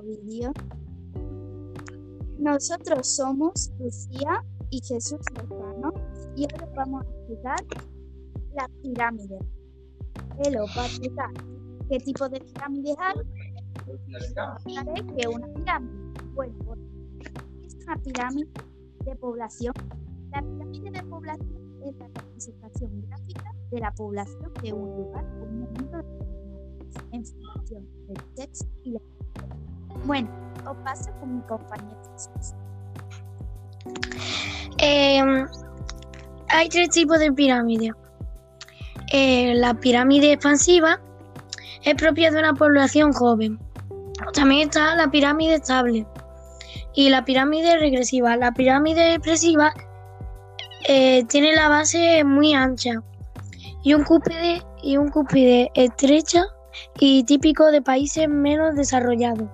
vídeo. Nosotros somos Lucía y Jesús Lozano y ahora vamos a explicar las pirámides. Él os va a explicar qué tipo de pirámides hay. Que una pirámide. Bueno, es una pirámide de población. La pirámide de población es la representación gráfica de la población de un lugar o un momento determinado en función del texto y la Bueno, os paso con mi compañero. Eh, hay tres tipos de pirámides. Eh, la pirámide expansiva es propia de una población joven. También está la pirámide estable y la pirámide regresiva. La pirámide expresiva eh, tiene la base muy ancha y un cúspide y un cúspide estrecha y típico de países menos desarrollados.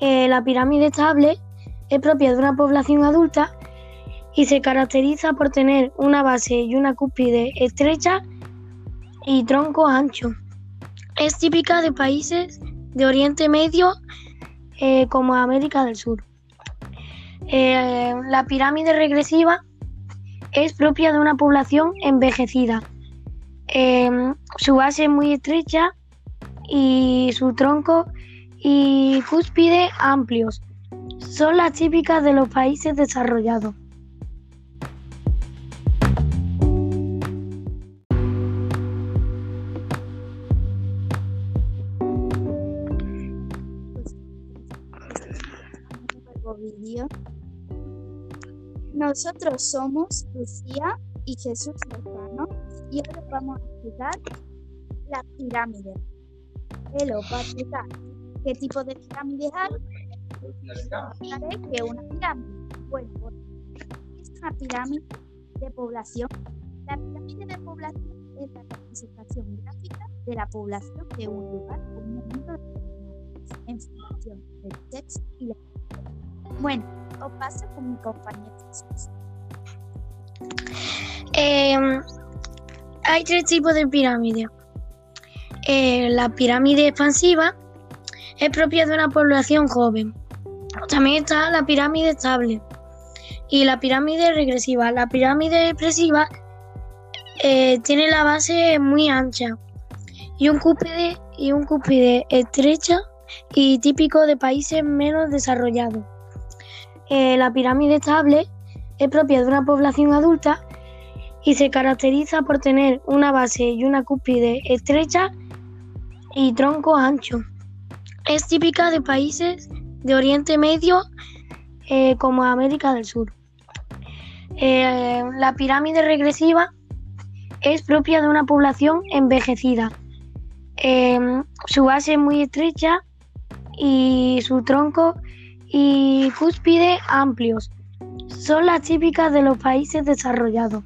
Eh, la pirámide estable es propia de una población adulta y se caracteriza por tener una base y una cúspide estrecha y tronco ancho. Es típica de países de Oriente Medio eh, como América del Sur. Eh, la pirámide regresiva es propia de una población envejecida. Su base es muy estrecha y su tronco y cúspide amplios. Son las típicas de los países desarrollados. Nosotros somos Lucía y Jesús Lozano y ahora vamos a explicar las pirámides. Él os va a explicar qué tipo de pirámides hay. Que una pirámide. Bueno, pues, es una pirámide de población. La pirámide de población es la representación gráfica de la población de un lugar o un determinado en función del texto y la bueno, os paso con mi compañero. Eh, hay tres tipos de pirámides. Eh, la pirámide expansiva es propia de una población joven. También está la pirámide estable y la pirámide regresiva. La pirámide expresiva eh, tiene la base muy ancha y un cúspide y un cúspide estrecha y típico de países menos desarrollados. Eh, la pirámide estable es propia de una población adulta y se caracteriza por tener una base y una cúspide estrecha y tronco ancho. Es típica de países de Oriente Medio eh, como América del Sur. Eh, la pirámide regresiva es propia de una población envejecida. Eh, su base es muy estrecha y su tronco y cúspide amplios. Son las típicas de los países desarrollados.